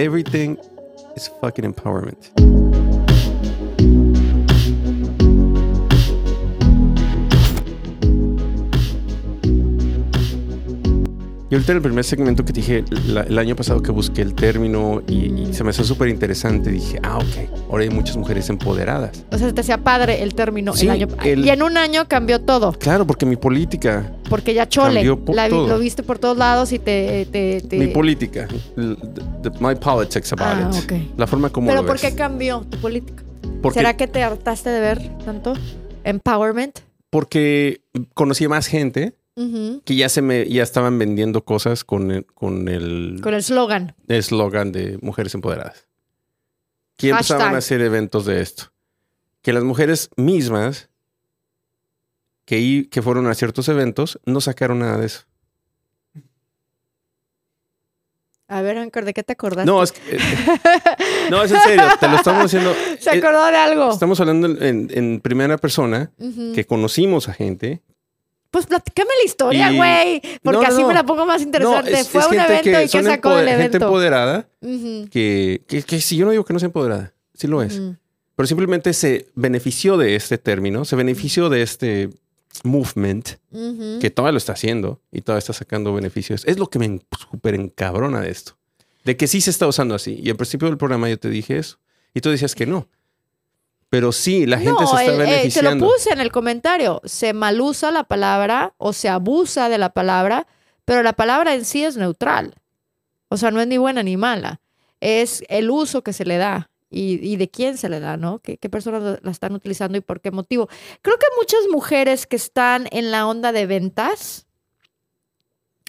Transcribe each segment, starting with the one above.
everything is fucking empowerment. Y ahorita en el primer segmento que te dije la- el año pasado que busqué el término y, y se me hizo súper interesante, dije, ah, ok, ahora hay muchas mujeres empoderadas. O sea, te hacía padre el término Sí, el año. el- Y en un año cambió todo. Claro, porque mi política, Porque ya chole. La lo viste por todos lados y te. te- te- mi política, my politics about Ah, it, la forma como Pero lo ¿por ves. qué cambió tu política? Porque- ¿Será que te hartaste de ver tanto empowerment? porque conocí a más gente Que ya se me ya estaban vendiendo cosas con el, con el Con el slogan. eslogan de mujeres empoderadas. Que empezaban Hashtag. a hacer eventos de esto. Que las mujeres mismas que, que fueron a ciertos eventos no sacaron nada de eso. A ver, Anchor, ¿de qué te acordaste? No, es, que- eh, no, es en serio, te lo estamos haciendo. ¿Se eh, acordó de algo? Estamos hablando en, primera persona que conocimos a gente. Pues platícame la historia, Y- güey. Porque No, así no. me la pongo más interesante. No, es, Fue es un gente evento que y qué sacó del gente evento. empoderada Ujú, que, que, que si yo no digo que no sea empoderada, sí lo es. pero simplemente se benefició de este término, se benefició de este movement que todavía lo está haciendo y todavía está sacando beneficios. Es lo que me súper encabrona de esto, de que sí se está usando así. Y al principio del programa yo te dije eso y tú decías que no. Pero sí, la gente no, se está el- eh, te lo beneficiando. puse en el comentario. Se malusa la palabra o se abusa de la palabra, pero la palabra en sí es neutral. O sea, no es ni buena ni mala. Es el uso que se le da y, y de quién se le da, ¿no? ¿Qué, qué personas la están utilizando y por qué motivo? Creo que muchas mujeres que están en la onda de ventas,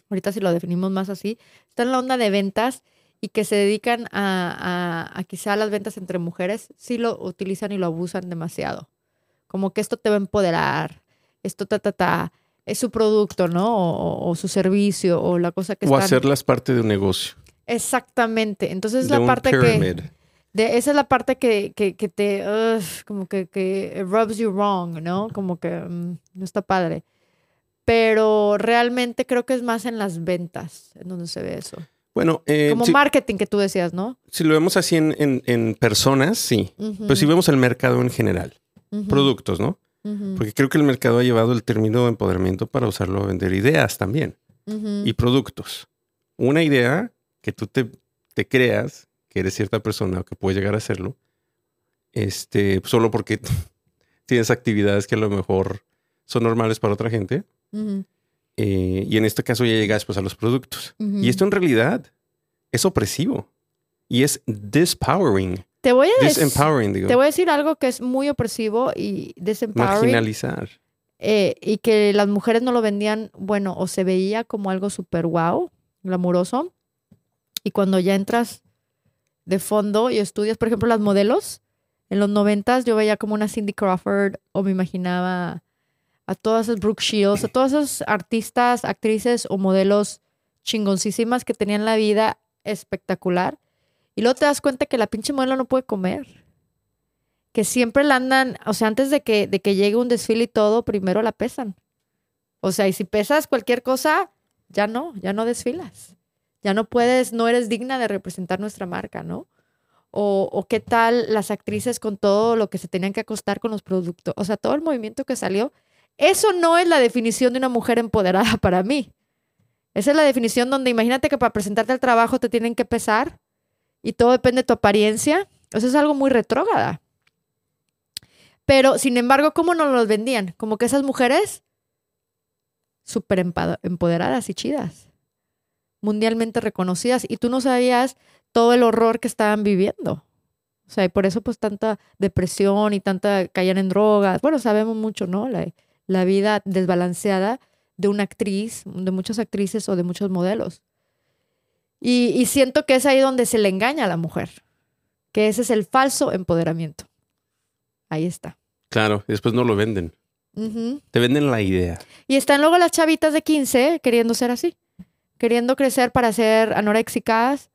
ahorita si lo definimos más así, están en la onda de ventas y que se dedican a, a, a quizá las ventas entre mujeres, sí lo utilizan y lo abusan demasiado. Como que esto te va a empoderar, esto ta, ta, ta, es su producto, ¿no? O, o su servicio, o la cosa que o están... hacerlas parte de un negocio. Exactamente. Entonces es de la parte que... De, esa es la parte que, que, que te, ugh, como que, que rubs you wrong, ¿no? Como que mm, no está padre. Pero realmente creo que es más en las ventas, en donde se ve eso. Bueno, eh, Como si, marketing que tú decías, ¿no? si lo vemos así en, en- en personas, sí. Pero si vemos el mercado en general, productos, ¿no? Porque creo que el mercado ha llevado el término de empoderamiento para usarlo a vender ideas también y productos. Una idea que tú te, te creas que eres cierta persona o que puedes llegar a hacerlo, este, solo porque tienes actividades que a lo mejor son normales para otra gente. Eh, y en este caso ya llegas pues a los productos. Y esto en realidad es opresivo y es dispowering, te voy a disempowering, digo, te voy a decir algo que es muy opresivo y disempowering. marginalizar. eh, y que las mujeres no lo vendían, bueno, o se veía como algo súper wow, glamuroso. Y cuando ya entras de fondo y estudias, por ejemplo, las modelos, en los noventas yo veía como una Cindy Crawford o me imaginaba a todas esas Brooke Shields, a todas esas artistas, actrices o modelos chingoncísimas que tenían la vida espectacular. Y luego te das cuenta que la pinche modelo no puede comer. Que siempre la andan, o sea, antes de que, de que llegue un desfile y todo, primero la pesan. O sea, y si pesas cualquier cosa, ya no, ya no desfilas. Ya no puedes, no eres digna de representar nuestra marca, ¿no? O, o qué tal las actrices con todo lo que se tenían que acostar con los productos. O sea, todo el movimiento que salió. Eso no es la definición de una mujer empoderada para mí. Esa es la definición donde imagínate que para presentarte al trabajo te tienen que pesar y todo depende de tu apariencia. Eso es algo muy retrógrada. Pero, sin embargo, ¿cómo nos los vendían? Como que esas mujeres súper empoderadas y chidas, mundialmente reconocidas, y tú no sabías todo el horror que estaban viviendo. O sea, y por eso pues tanta depresión y tanta caían en drogas. Bueno, sabemos mucho, ¿no? La vida desbalanceada de una actriz, de muchas actrices o de muchos modelos. Y, y siento que es ahí donde se le engaña a la mujer, que ese es el falso empoderamiento. Ahí está. Claro, y después no lo venden. Te venden la idea. Y están luego las chavitas de 15 queriendo ser así, queriendo crecer para ser anoréxicas,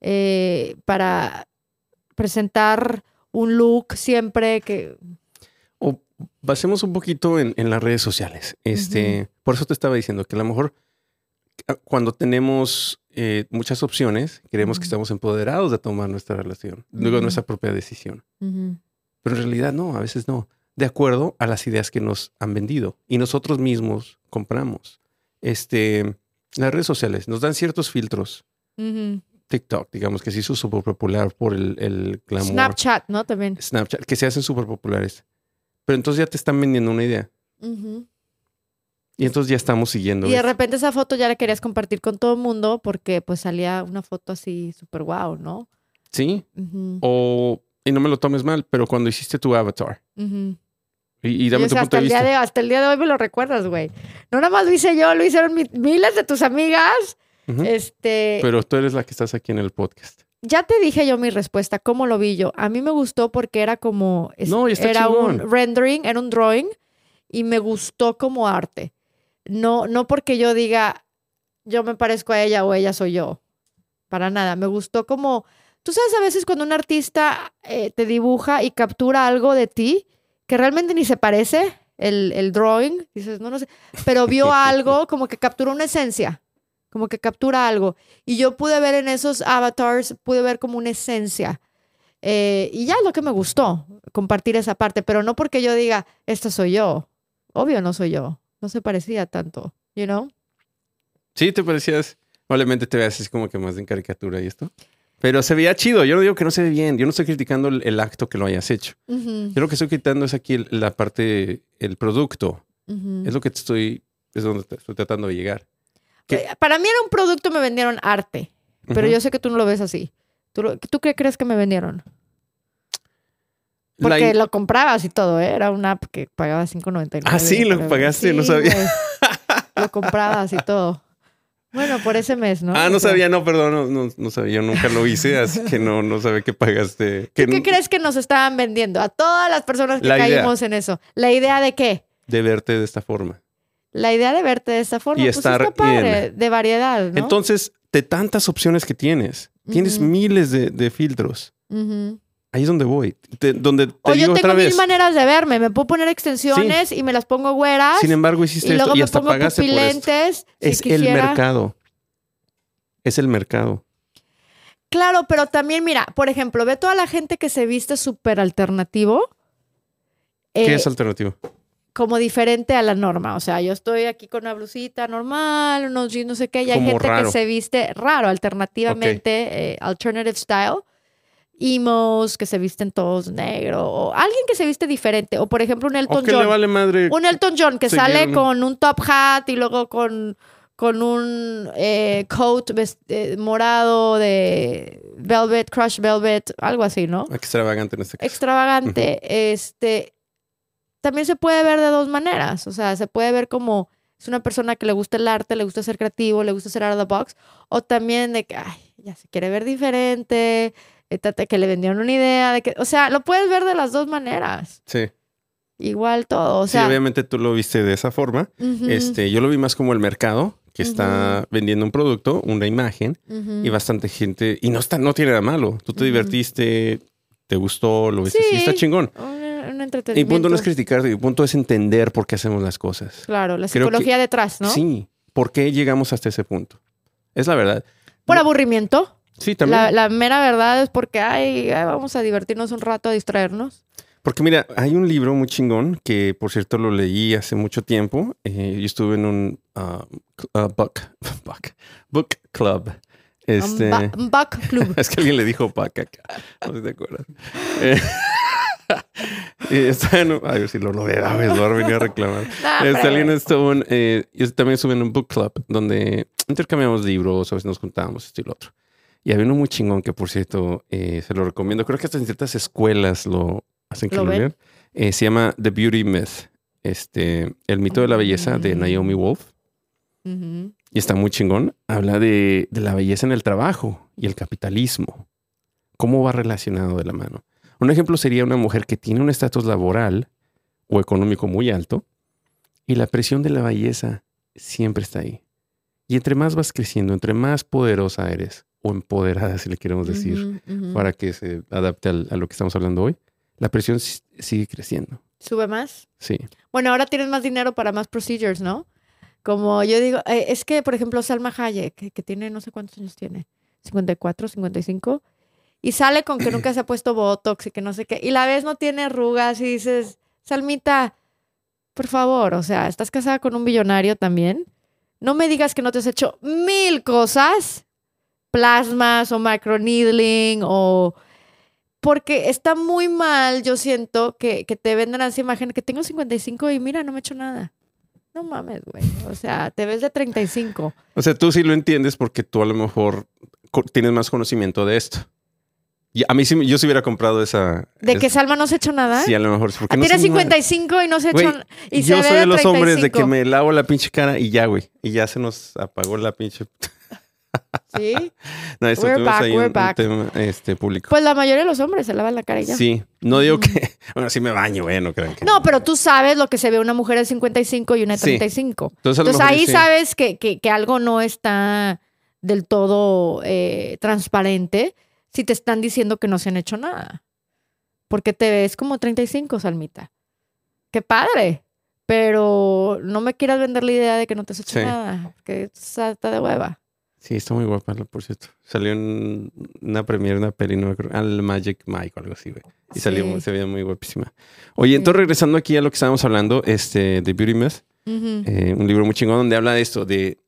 eh, para presentar un look siempre que... Basemos un poquito en, en las redes sociales. Este, Por eso te estaba diciendo que a lo mejor cuando tenemos eh, muchas opciones, creemos que estamos empoderados de tomar nuestra relación, luego nuestra propia decisión. Pero en realidad no, a veces no. De acuerdo a las ideas que nos han vendido y nosotros mismos compramos. Este, las redes sociales nos dan ciertos filtros. TikTok, digamos que se hizo súper popular por el, el glamour. Snapchat, ¿no? También. Snapchat, que se hacen súper populares. Pero entonces ya te están vendiendo una idea. Y entonces ya estamos siguiendo. Y de repente esa foto ya la querías compartir con todo el mundo porque pues salía una foto así súper guau, ¿no? Sí. O, y no me lo tomes mal, pero cuando hiciste tu avatar. ujú. Y, y dame tu punto hasta, de el día vista. de, hasta el día de hoy me lo recuerdas, güey. No nada más lo hice yo, lo hicieron mi- miles de tus amigas. Este, Pero tú eres la que estás aquí en el podcast. Ya te dije yo mi respuesta, cómo lo vi yo. A mí me gustó porque era como, No, era chingón. un rendering, era un drawing y me gustó como arte. No, no porque yo diga, yo me parezco a ella o ella soy yo. Para nada. Me gustó como, tú sabes a veces cuando un artista eh, te dibuja y captura algo de ti que realmente ni se parece, el, el drawing, dices, no, no sé, pero vio algo como que capturó una esencia, como que captura algo. Y yo pude ver en esos avatars, pude ver como una esencia. Eh, y ya es lo que me gustó, compartir esa parte, pero no porque yo diga, esta soy yo. Obvio no soy yo. No se parecía tanto, you know? Sí, te parecías. Probablemente te veas así como que más en caricatura y esto. Pero se veía chido. Yo no digo que no se ve bien. Yo no estoy criticando el, el acto que lo hayas hecho. Ujú, Yo lo que estoy criticando es aquí el- la parte, el producto. ujú. Es lo que te estoy, es donde te estoy tratando de llegar. Eh, Para mí era un producto, me vendieron arte, pero yo sé que tú no lo ves así. ¿Tú, lo- ¿tú qué crees que me vendieron? Porque lo comprabas y todo, ¿eh? Era una app que pagaba 5.99. Ah, sí, lo pero- pagaste, no sabía. Lo comprabas y todo. Bueno, por ese mes, ¿no? Ah, no sabía, no, perdón, no, no, no sabía, yo nunca lo hice, así que no, no sabía que pagaste. Que ¿Tú qué crees que nos estaban vendiendo? A todas las personas que La idea. caímos en eso. ¿La idea de qué? De verte de esta forma. La idea de verte de esta forma. Y pues estar está padre, de variedad, ¿no? Entonces, de tantas opciones que tienes, tienes miles de, de filtros. Ahí es donde voy. Te- donde te O digo yo otra tengo mil maneras de verme. Me puedo poner extensiones y me las pongo güeras. Sin em- embargo, hiciste y esto luego y me hasta pongo pagaste por esto. pupilentes. si Es el mercado. Es el mercado. Claro, pero también, mira, por ejemplo, ve toda la gente que se viste súper alternativo. ¿Qué eh, es alternativo? Como diferente a la norma. O sea, yo estoy aquí con una blusita normal, unos jeans, no sé qué, y hay Como gente raro. que se viste raro, alternativamente, eh, alternative style. Emos que se visten todos negro, o alguien que se viste diferente, o por ejemplo un Elton ¿O qué le John. vale madre? Un Elton John que sale con un top hat y luego con, con un eh, coat eh, morado de velvet, crush velvet, algo así, ¿no? Extravagante en este caso. extravagante, este, también se puede ver de dos maneras. O sea, se puede ver como es una persona que le gusta el arte, le gusta ser creativo, le gusta ser out of the box, o también de que, ay, ya se quiere ver diferente, que le vendieron una idea, de que, o sea, lo puedes ver de las dos maneras. Sí. Igual todo, o sí, sea, obviamente tú lo viste de esa forma. Este, yo lo vi más como el mercado que está vendiendo un producto, una imagen, y bastante gente. Y no está, no tiene nada malo. Tú te divertiste, te gustó, lo viste Sí. así, está chingón. Un Mi entretenimiento. punto no es criticar, mi punto es entender por qué hacemos las cosas. Claro, la que- psicología detrás, ¿no? Sí, ¿por qué llegamos hasta ese punto? Es la verdad. Por No- aburrimiento. Sí, también. La, la mera verdad es porque, ay, ay, vamos a divertirnos un rato, a distraernos. Porque mira, hay un libro muy chingón que, por cierto, lo leí hace mucho tiempo. Eh, yo estuve en un ah, book, book, book club. Este, Un ba- un Buck Club. es que alguien le dijo paca acá. No sé si te acuerdas. Eh, está en a ver si lo novedad, lo va a venir a reclamar. Estuvo en, eh, yo también estuve en un book club donde intercambiamos libros, a veces nos juntábamos, esto y lo otro. Y había uno muy chingón que, por cierto, eh, se lo recomiendo. Creo que hasta en ciertas escuelas lo hacen que ¿Lo lo, lean. Eh, se llama The Beauty Myth. Este, el mito de la belleza de Mm. Naomi Wolf. Y está muy chingón. Habla de, de la belleza en el trabajo y el capitalismo. ¿Cómo va relacionado de la mano? Un ejemplo sería una mujer que tiene un estatus laboral o económico muy alto y la presión de la belleza siempre está ahí. Y entre más vas creciendo, entre más poderosa eres o empoderada, si le queremos decir, para que se adapte al- a lo que estamos hablando hoy, la presión sigue creciendo. ¿Sube más? Sí. Bueno, ahora tienes más dinero para más procedures, ¿no? Como yo digo, eh, es que, por ejemplo, Salma Hayek, que, que tiene no sé cuántos años tiene, 54, 55, y sale con que nunca se ha puesto Botox y que no sé qué, y la vez no tiene arrugas y dices, Salmita, por favor, o sea, estás casada con un billonario también. No me digas que no te has hecho mil cosas, plasmas o microneedling o... Porque está muy mal, yo siento, que, que te vendan esa imagen que tengo 55 y mira, no me he hecho nada. No mames, güey. O sea, te ves de 35. O sea, tú sí lo entiendes porque tú a lo mejor tienes más conocimiento de esto. Y a mí sí, yo sí hubiera comprado esa. ¿De es- que Salma no se ha hecho nada? Sí, a lo mejor. porque Ah, no tiene sé, no- 55 y no se ha hecho y yo se soy de los 35. hombres de que me lavo la pinche cara y ya, güey. Y ya se nos apagó la pinche. Sí. No, esto We're back, ahí we're un, un back. tema este, público. Pues la mayoría de los hombres se lavan la cara y ya. Sí, no digo que. Bueno, sí me baño, güey, no crean que. No, pero tú sabes lo que se ve una mujer de 55 y una de Sí. 35. Entonces, a lo Entonces mejor ahí sí. sabes que, que- que algo no está del todo eh, transparente si te están diciendo que no se han hecho nada. Porque te ves como 35, Salmita. Qué padre. Pero no me quieras vender la idea de que no te has hecho Sí. nada. Que está de hueva. Sí, está muy guapa, por cierto. Salió en una premiere, una peli, no me acuerdo. Al Magic Mike o algo así, güey. Y salió, Sí. muy- se veía muy guapísima. Oye, entonces regresando aquí a lo que estábamos hablando, este, de Beauty Myth, eh, un libro muy chingón donde habla de esto, de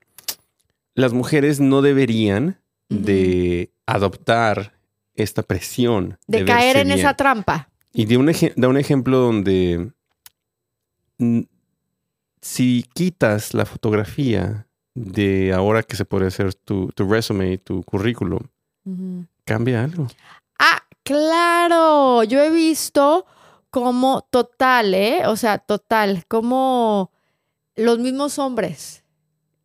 las mujeres no deberían de adoptar esta presión. de caer en bien. esa trampa. Y de un da un ejemplo donde si quitas la fotografía de ahora que se puede hacer tu, tu resume, tu currículum, cambia algo. Ah, claro. Yo he visto como total, ¿eh? O sea, total, como los mismos hombres,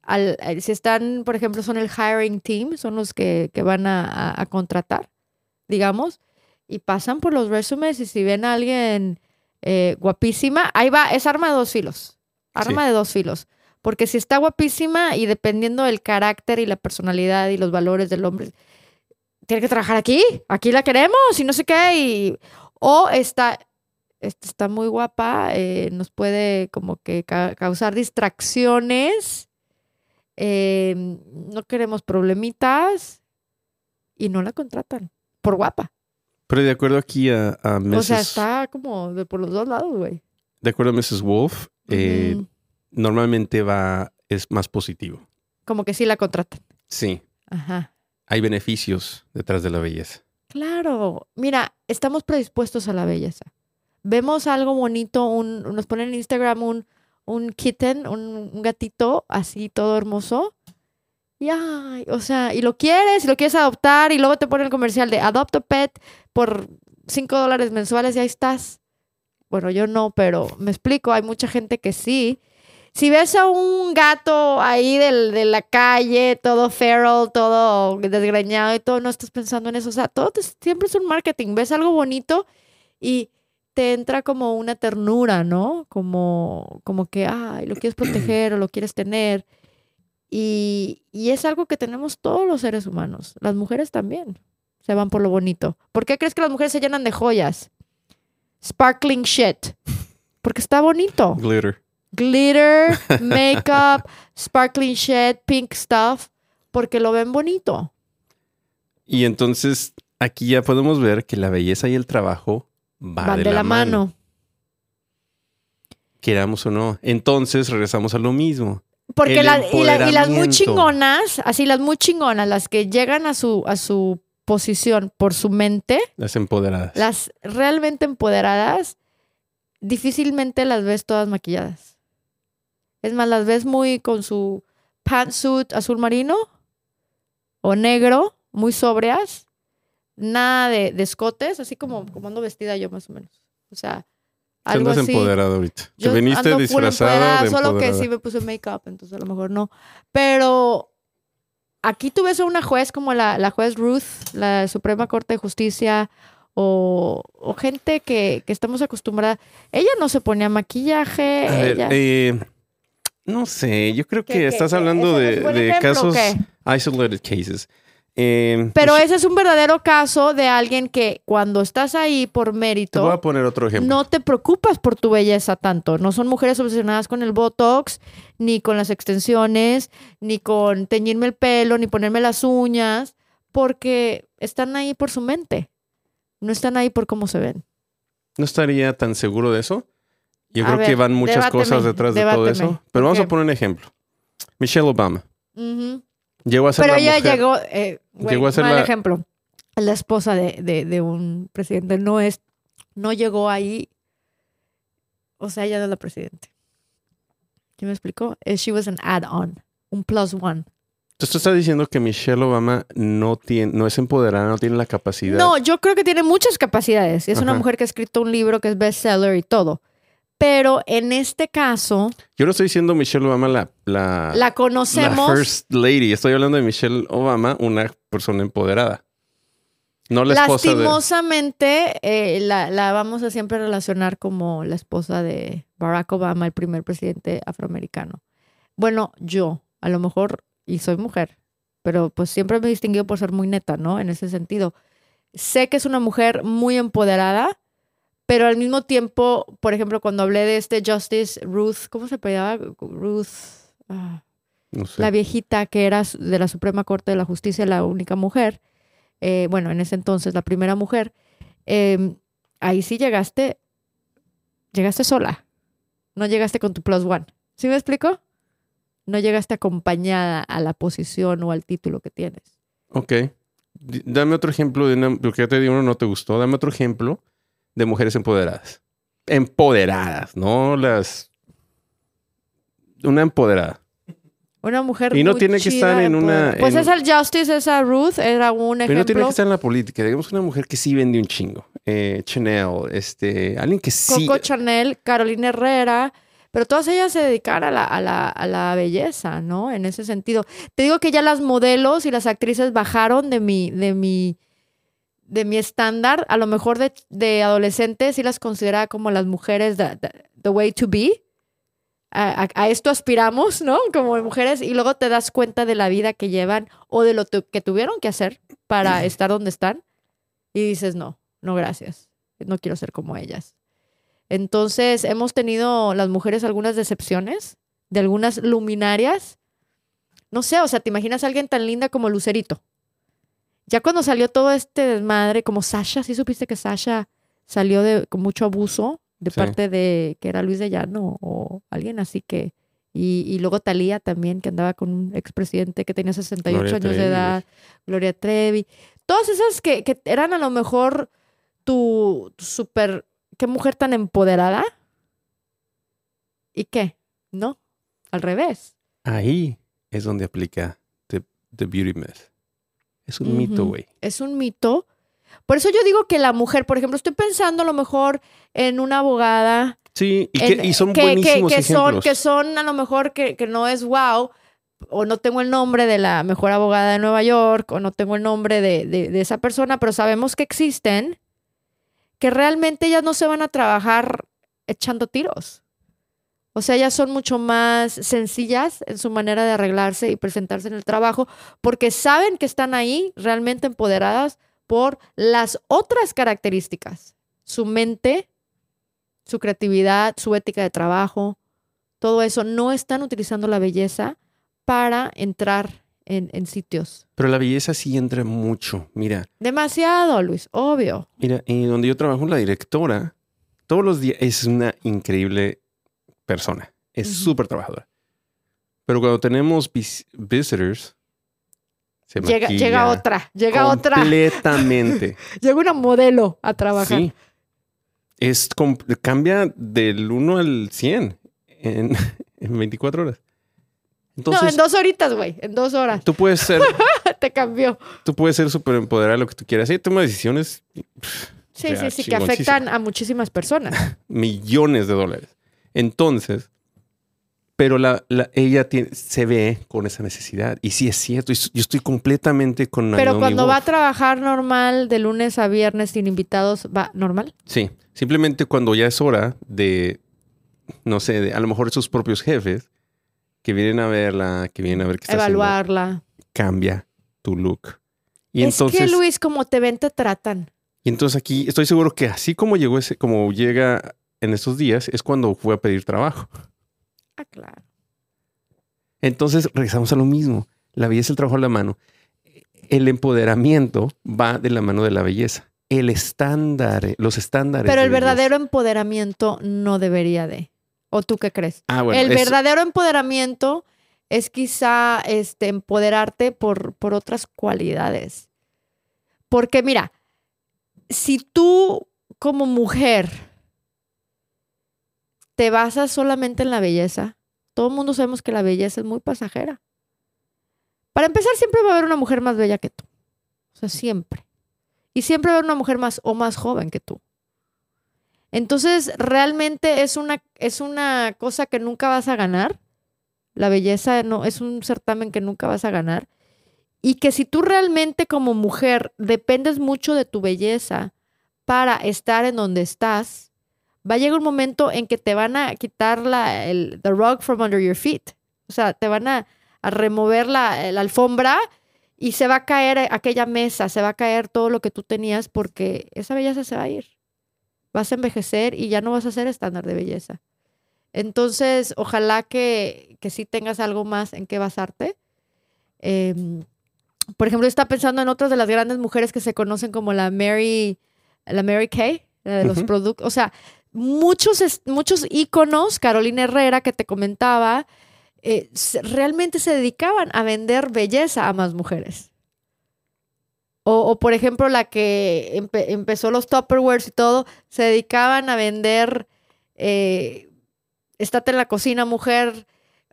al, al- si están, por ejemplo, son el hiring team, son los que, que van a, a- a contratar, digamos, y pasan por los resumes y si ven a alguien eh, guapísima, ahí va, es arma de dos filos, arma Sí. de dos filos. Porque si está guapísima y dependiendo del carácter y la personalidad y los valores del hombre, tiene que trabajar aquí, aquí la queremos y no sé qué. Y, o está, este, está muy guapa, eh, nos puede como que ca- causar distracciones, eh, no queremos problemitas y no la contratan por guapa. Pero de acuerdo aquí a, a Mrs. O sea, está como de por los dos lados, güey. de acuerdo a Mrs. Wolf, eh, normalmente va, es más positivo. Como que sí la contratan. Sí, Ajá. hay beneficios detrás de la belleza. Claro, mira, estamos predispuestos a la belleza. Vemos algo bonito, un, nos ponen en Instagram un, un kitten, un, un gatito así todo hermoso. Y ay, o sea, y lo quieres, y lo quieres adoptar, y luego te ponen el comercial de Adopt a Pet por 5 dólares mensuales y ahí estás. Bueno, yo no, pero me explico, hay mucha gente que sí. Si ves a un gato ahí del- de la calle, todo feral, todo desgreñado y todo, no estás pensando en eso. O sea, todo siempre es un marketing. Ves algo bonito y te entra como una ternura, ¿no? Como, como que, ay, lo quieres proteger o lo quieres tener. Y, y es algo que tenemos todos los seres humanos. Las mujeres también se van por lo bonito. ¿Por qué crees que las mujeres se llenan de joyas? Sparkling shit. Porque está bonito Glitter. glitter, makeup, sparkling shit, pink stuff, porque lo ven bonito. Y entonces aquí ya podemos ver que la belleza y el trabajo va Van de, la, mano. queramos o no. Entonces regresamos a lo mismo. Porque la- y, la- y las muy chingonas, así las muy chingonas, las que llegan a su, a su posición por su mente, Las empoderadas. las realmente empoderadas, difícilmente las ves todas maquilladas. Es más, las ves muy con su pantsuit azul marino o negro, muy sobrias, nada de, de escotes, así como, como ando vestida yo más o menos. O sea, algo andas así. empoderada ahorita. Te Yo viniste ando full disfrazada de Solo que sí me puse make-up, entonces a lo mejor no. Pero aquí tú ves a una juez como la, la juez Ruth, la Suprema Corte de Justicia, o, o gente que, que estamos acostumbradas. Ella no se ponía maquillaje. A ver, ella- eh, no sé, yo creo ¿Qué, que estás qué? hablando ¿Ese de, ejemplo casos isolated cases. Eh, Pero Mich- ese es un verdadero caso de alguien que cuando estás ahí por Te voy mérito, a poner otro ejemplo. no te preocupas por tu belleza tanto. No son mujeres obsesionadas con el Botox, ni con las extensiones, ni con teñirme el pelo, ni ponerme las uñas, porque están ahí por su mente. No están ahí por cómo se ven. No estaría tan seguro de eso. Yo A creo que ver, van muchas debáteme, cosas detrás de todo debáteme. eso. Pero vamos ¿Por a poner un ejemplo. Michelle Obama Ujú. Llegó a ser Pero la ella mujer- llegó, eh, güey, llegó a ser mal la- ejemplo. La esposa de, de- de un presidente no es, no llegó ahí. O sea, ella no es la presidente. ¿Qué me explicó? Eh, She was an add-on, un plus one. Entonces tú estás diciendo que Michelle Obama no tiene, no es empoderada, no tiene la capacidad. No, yo creo que tiene muchas capacidades. Es una mujer que ha escrito un libro que es bestseller y todo. Pero en este caso, Yo no estoy diciendo Michelle Obama la, la, la conocemos. la first lady. Estoy hablando de Michelle Obama, una persona empoderada. No la esposa de... Lastimosamente, eh, la, la vamos a siempre relacionar como la esposa de Barack Obama, el primer presidente afroamericano. Bueno, yo, a lo mejor, y soy mujer, pero pues siempre me he distinguido por ser muy neta, ¿no? En ese sentido. Sé que es una mujer muy empoderada, pero al mismo tiempo, por ejemplo, cuando hablé de este Justice Ruth, ¿cómo se llamaba? Ruth. ah, No sé. la viejita que era de la Suprema Corte de la Justicia, la única mujer, eh, bueno, en ese entonces la primera mujer, eh, ahí sí llegaste, llegaste sola, no llegaste con tu plus one. ¿Sí me explico? No llegaste acompañada a la posición o al título que tienes. Ok. Dame otro ejemplo de una... Porque ya te digo, uno no te gustó. Dame otro ejemplo de mujeres empoderadas. Empoderadas, no las... Una empoderada. Una mujer Y no muy tiene que estar en una-. Pues en- es el Justice, esa Ruth, era un Pero no ejemplo. tiene que estar en la política. Digamos una mujer que sí vende un chingo. Eh, Chanel, este... Alguien que sí... Coco Chanel, Carolina Herrera, pero todas ellas se dedican a la, a, la, a la belleza, ¿no? En ese sentido. Te digo que ya las modelos y las actrices bajaron de mi, de mi, de mi estándar. A lo mejor de, de adolescentes sí las consideraba como las mujeres the, the- the way to be. A, a- a esto aspiramos, ¿no? Como mujeres, y luego te das cuenta de la vida que llevan o de lo que tuvieron que hacer para estar donde están. Y dices, no, no, gracias. No quiero ser como ellas. Entonces, hemos tenido las mujeres algunas decepciones de algunas luminarias. No sé, o sea, ¿te imaginas a alguien tan linda como Lucerito? Ya cuando salió todo este desmadre, como Sasha, ¿sí supiste que Sasha salió de, con mucho abuso de Sí. parte de, que era Luis de Llano o alguien así que... Y, y luego Talía también, que andaba con un expresidente que tenía 68 Gloria años Trevi, de edad, Gloria Trevi. Todas esas que, que eran a lo mejor tu, tu super... ¿Qué mujer tan empoderada? ¿Y qué? ¿No? Al revés. Ahí es donde aplica the, the beauty myth. Es un mito, güey. Es un mito. Por eso yo digo que la mujer, por ejemplo, estoy pensando a lo mejor en una abogada. Sí, y, en- que, y son que- que- buenísimos que son, ejemplos. que son a lo mejor que, que no es wow, o no tengo el nombre de la mejor abogada de Nueva York, o no tengo el nombre de, de- de esa persona, pero sabemos que existen, que realmente ellas no se van a trabajar echando tiros. O sea, ellas son mucho más sencillas en su manera de arreglarse y presentarse en el trabajo, porque saben que están ahí realmente empoderadas por las otras características. Su mente, su creatividad, su ética de trabajo, todo eso. No están utilizando la belleza para entrar en, en sitios. Pero la belleza sí entra mucho. Mira, Demasiado, Luis, obvio. mira, y donde yo trabajo, la directora, todos los días es una increíble persona. Es Ujú. súper trabajadora. Pero cuando tenemos vis- visitors, se Llega, otra, llega otra. Completamente. Llega una modelo a trabajar. Sí. Es cambia del 1 al 100 en, en 24 horas. Entonces, no, en dos horitas, güey, en dos horas. tú puedes ser, Te cambió. tú puedes ser súper empoderada lo que tú quieras. Y toma decisiones Sí, sí, sí, que afectan a muchísimas personas. millones de dólares. Entonces, pero la, la- ella tiene, se ve con esa necesidad. Y sí es cierto. Yo estoy completamente con Pero Naomi cuando va a trabajar normal, de lunes a viernes, sin invitados, ¿va normal? Sí, simplemente cuando ya es hora de, no sé, de, a lo mejor sus propios jefes que vienen a verla, que vienen a ver qué está haciendo, Evaluarla. cambia tu look. Y entonces, es que Luis, como te ven, te tratan. y entonces aquí estoy seguro que así como llegó ese, como llega en estos días, es cuando fue a pedir trabajo. Ah, claro. Entonces regresamos a lo mismo. La belleza, el trabajo a la mano. El empoderamiento va de la mano de la belleza. El estándar, los estándares. Pero el verdadero empoderamiento no debería de. ¿O tú qué crees? Ah, bueno, el es- verdadero empoderamiento es quizá este, empoderarte por, por otras cualidades. Porque mira, si tú como mujer te basas solamente en la belleza, todo el mundo sabemos que la belleza es muy pasajera. Para empezar, siempre va a haber una mujer más bella que tú. O sea, siempre. Y siempre va a haber una mujer más o más joven que tú. Entonces, realmente es una, es una cosa que nunca vas a ganar. La belleza no, es un certamen que nunca vas a ganar. Y que si tú realmente como mujer dependes mucho de tu belleza para estar en donde estás, va a llegar un momento en que te van a quitar la, el, the rug from under your feet. O sea, te van a, a remover la, la alfombra y se va a caer aquella mesa, se va a caer todo lo que tú tenías porque esa belleza se va a ir. Vas a envejecer y ya no vas a ser estándar de belleza. Entonces, ojalá que, que sí tengas algo más en qué basarte. Em, por ejemplo, está pensando en otras de las grandes mujeres que se conocen como la Mary, la Mary Kay, la de los Ujú. productos. O sea, muchos, muchos íconos, Carolina Herrera, que te comentaba, eh, realmente se dedicaban a vender belleza a más mujeres. O, por ejemplo, la que empe- empezó los Tupperwares y todo, se dedicaban a vender, eh, estate en la cocina, mujer,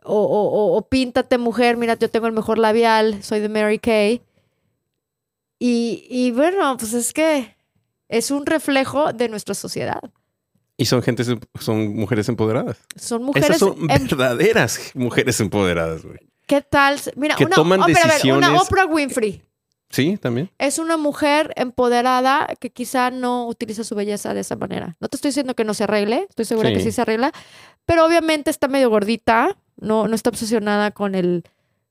o- o píntate, mujer, mira, yo tengo el mejor labial, soy de Mary Kay. Y, y bueno, pues es que es un reflejo de nuestra sociedad. Y son gente, son mujeres empoderadas. Son mujeres. Esas son em- verdaderas mujeres empoderadas, güey. ¿Qué tal? Mira, que una, toman oh, pero ver, una decisiones- Oprah Winfrey Sí, también. es una mujer empoderada que quizá no utiliza su belleza de esa manera. No te estoy diciendo que no se arregle, estoy segura que Sí. sí se arregla, pero obviamente está medio gordita, no, no está obsesionada con el,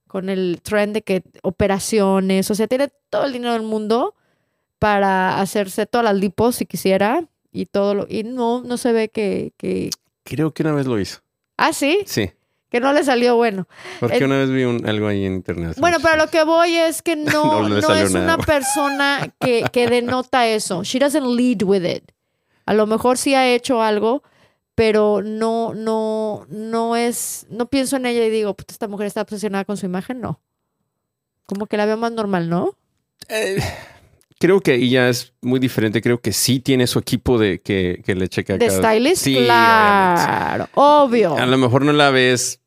con el trend de que operaciones, o sea, tiene todo el dinero del mundo para hacerse todas las lipos si quisiera y todo lo, y no, no se ve que, que, Creo que una vez lo hizo. ah, sí, Sí. que no le salió bueno. Porque una vez vi un- algo ahí en internet. Bueno, pero lo que voy es que no, No es nada. una persona que, que denota eso. She doesn't lead with it. A lo mejor sí ha hecho algo, pero no, no, no es, no pienso en ella y digo, "Puta, esta mujer está obsesionada con su imagen, no. Como que la veo más normal, ¿no? Eh, creo que ahí ya es muy diferente. Creo que sí tiene su equipo de que, que le checa De stylist, Sí, claro, obvio. A lo mejor no la ves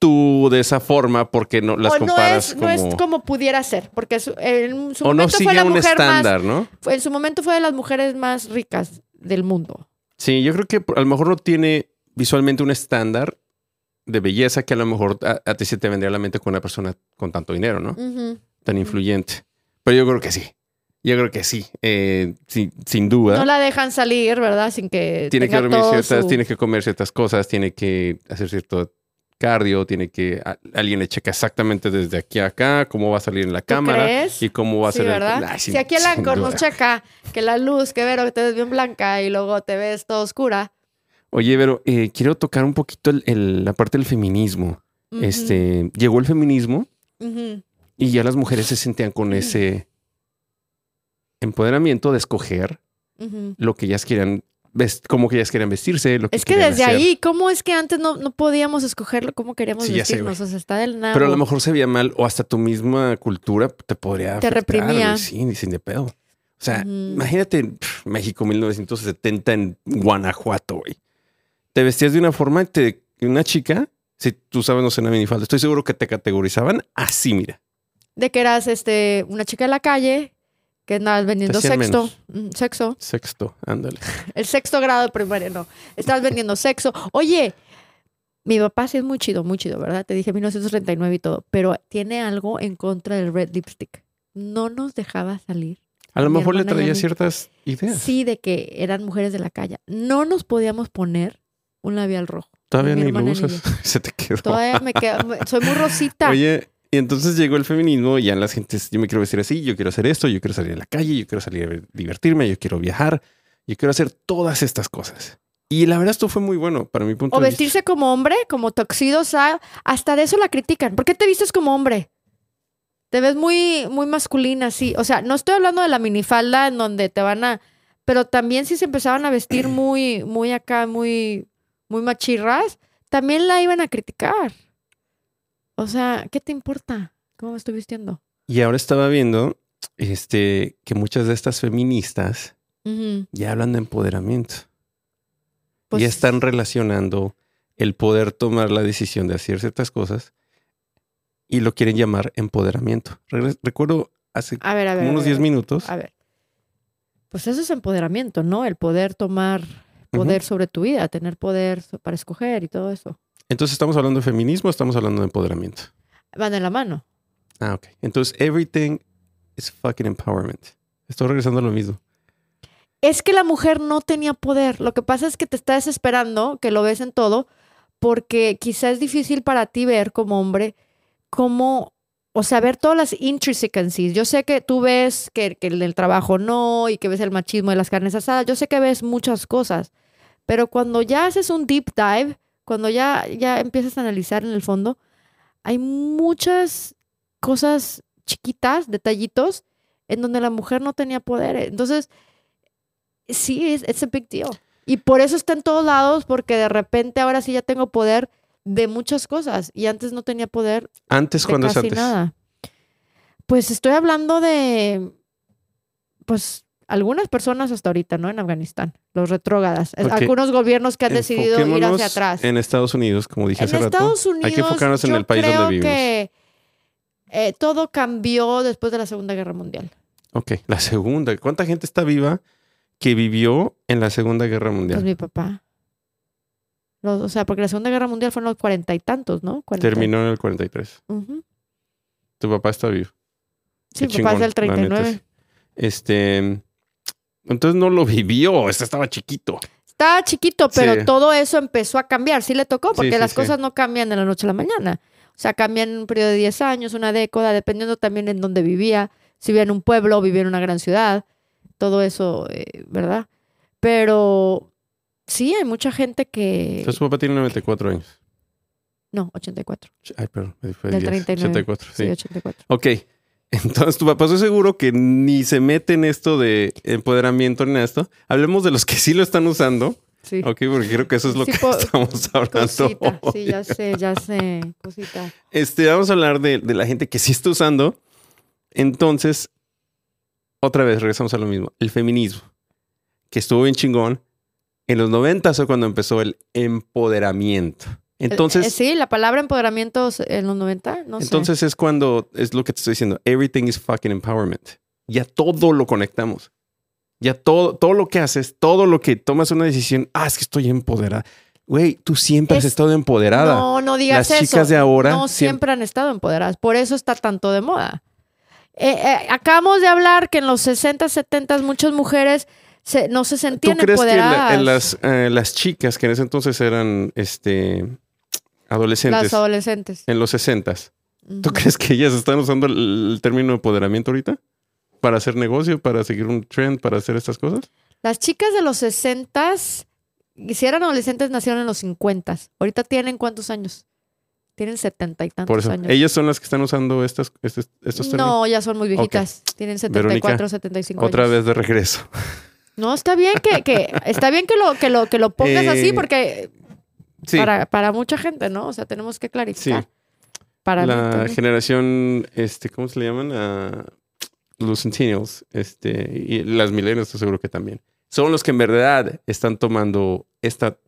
tú de esa forma porque no las o no comparas es, como... no es como pudiera ser, porque su- en su o no momento fue sigue la un mujer más, estándar, ¿no? fue- en su momento fue de las mujeres más ricas del mundo. Sí, yo creo que a lo mejor no tiene visualmente un estándar de belleza que a lo mejor a, a ti se te vendría a la mente con una persona con tanto dinero, ¿no? Tan influyente. Pero yo creo que sí. Yo creo que sí. Eh, sí, sin duda. No la dejan salir, ¿verdad? Sin que tiene que dormir ciertas, su- tiene que comer ciertas cosas, tiene que hacer cierto cardio, tiene que a- alguien le checa exactamente desde aquí a acá cómo va a salir en la ¿Tú cámara crees? y cómo va a Sí, ser el- ¿verdad? Ay, sin- si aquí el sin Ancor nos checa que la luz, que Vero, que te ves bien blanca y luego te ves toda oscura. Oye, pero eh, quiero tocar un poquito el- el- la parte del feminismo. Ujú, Este llegó el feminismo ujú. y ya las mujeres se sentían con ese empoderamiento de escoger lo que ellas quieran cómo que ellas querían vestirse, lo que Es que desde hacer. ahí, ¿cómo es que antes no, no podíamos escogerlo? ¿Cómo queríamos Sí, ya sé, vestirnos? o sea, está del nabo. Pero a lo mejor se veía mal o hasta tu misma cultura te podría Te afectar, reprimía. Sí, ni sin de pedo. O sea, imagínate pf, México 1970 en Guanajuato, güey. Te vestías de una forma y te, una chica, si tú sabes no sé nada ni falta, estoy seguro que te categorizaban así, mira. De que eras este, una chica de la calle que andabas vendiendo sexto, menos. mm, sexo, Sexto, ándale. el sexto grado de primaria, no. Estabas vendiendo sexo. Oye, mi papá sí es muy chido, muy chido, ¿verdad? Te dije 1939 y todo, pero tiene algo en contra del red lipstick. No nos dejaba salir. A lo Mi mejor le traía ciertas ideas. Sí, de que eran mujeres de la calle. No nos podíamos poner un labial rojo. Todavía ni lo usas. Se te quedó. Todavía me quedo, soy muy rosita. Oye, Y entonces llegó el feminismo y ya las gentes, yo me quiero vestir así, yo quiero hacer esto, yo quiero salir a la calle, yo quiero salir a divertirme, yo quiero viajar, yo quiero hacer todas estas cosas. Y la verdad esto fue muy bueno para mi punto O de vista. vestirse como hombre, como toxido, o sea, hasta de eso la critican. ¿Por qué te vistes como hombre? Te ves muy, muy masculina, sí. O sea, no estoy hablando de la minifalda en donde te van a. Pero también si se empezaban a vestir muy, muy acá, muy, muy machirras, también la iban a criticar. O sea, ¿qué te importa? ¿Cómo me estoy vistiendo? Y ahora estaba viendo este, que muchas de estas feministas ya hablan de empoderamiento. Pues- y están relacionando el poder tomar la decisión de hacer ciertas cosas y lo quieren llamar empoderamiento. Recuerdo hace A ver, a ver. como a unos ver, 10 a ver. minutos. A ver. Pues eso es empoderamiento, ¿no? El poder tomar poder sobre tu vida, tener poder para escoger y todo eso. Entonces, ¿estamos hablando de feminismo o estamos hablando de empoderamiento? Van de la mano. Ah, ok. Entonces, everything is fucking empowerment. Estoy regresando a lo mismo. Es que la mujer no tenía poder. Lo que pasa es que te está desesperando, que lo ves en todo, porque quizás es difícil para ti ver como hombre cómo, o sea, ver todas las intricacies. Yo sé que tú ves que, que el del trabajo no y que ves el machismo de las carnes asadas. Yo sé que ves muchas cosas, pero cuando ya haces un deep dive, cuando ya, ya empiezas a analizar en el fondo, hay muchas cosas chiquitas, detallitos, en donde la mujer no tenía poder. Entonces, sí, es it's a big deal. Y por eso está en todos lados, porque de repente ahora sí ya tengo poder de muchas cosas y antes no tenía poder Antes, de cuando es antes? nada. Pues estoy hablando de, pues, algunas personas hasta ahorita, ¿no? En Afganistán, los retrógadas. Algunos gobiernos que han decidido ir hacia atrás. En Estados Unidos, como dije En hace rato. Estados Unidos, hay que enfocarnos en yo el país creo donde vivimos. que eh, todo cambió después de la Segunda Guerra Mundial. Ok, la segunda. ¿Cuánta gente está viva que vivió en la Segunda Guerra Pues Mundial? mi papá. Los- o sea, porque la Segunda Guerra Mundial fue en los cuarenta y tantos, ¿no? 40. Terminó en el 43. Ujú. Tu papá está vivo. Sí, mi papá es del la neta, 39. sí. Este. Entonces no lo vivió. Estaba chiquito. Estaba chiquito, pero Sí. todo eso empezó a cambiar. Sí le tocó, porque sí, las cosas no cambian de la noche a la mañana. O sea, cambian en un periodo de 10 años, una década, dependiendo también en dónde vivía. Si vivía en un pueblo, vivía en una gran ciudad. Todo eso, eh, ¿verdad? Pero sí, hay mucha gente que... Entonces su papá tiene 94 años. No, 84. Ay, perdón. me fue Del 10, 39. 84, Sí, sí. 84. Ok. Entonces tu papá estoy seguro que ni se mete en esto de empoderamiento ni en esto. Hablemos de los que sí lo están usando. Sí. Ok, porque creo que eso es lo Sí, que estamos hablando. Cosita. Sí, ya sé, ya sé. Cosita. Este, vamos a hablar de, de la gente que sí está usando. Entonces, otra vez regresamos a lo mismo. El feminismo, que estuvo bien chingón. En los 90 fue cuando empezó el empoderamiento. Entonces, Eh, sí, la palabra empoderamiento en los 90, no sé. entonces es cuando es lo que te estoy diciendo. Everything is fucking empowerment. Ya todo lo conectamos. Ya todo, todo lo que haces, todo lo que tomas una decisión. Ah, es que estoy empoderada. Güey, tú siempre has Es- estado empoderada. No, no digas Las eso. chicas de ahora no siempre- siempre han estado empoderadas. Por eso está tanto de moda. Eh, eh, acabamos de hablar que en los 60, 70 muchas mujeres se- no se ¿Tú sentían crees que la- empoderadas. en las, eh, las chicas que en ese entonces eran este, adolescentes, Las adolescentes. en los 60, ¿tú Ujú. crees que ellas están usando el, término empoderamiento ahorita? ¿Para hacer negocio? ¿Para seguir un trend? ¿Para hacer estas cosas? Las chicas de los 60, si eran adolescentes, nacieron en los 50. Ahorita tienen cuántos años? Tienen 70 y tantos Por eso, años. ellas son las que están usando estas, estos, estos términos. no, ya son muy viejitas. Tienen 74, Verónica, 75 Otra años. vez de regreso. No, está bien que, que está bien que lo, que lo, que lo pongas así Eh, porque Sí, para, para mucha gente, ¿no? O sea, tenemos que clarificar. Sí. Para la generación, este, ¿cómo se le llaman? Ah, los centennials, este, y las millennials, seguro que también. Son los que en verdad están tomando esta,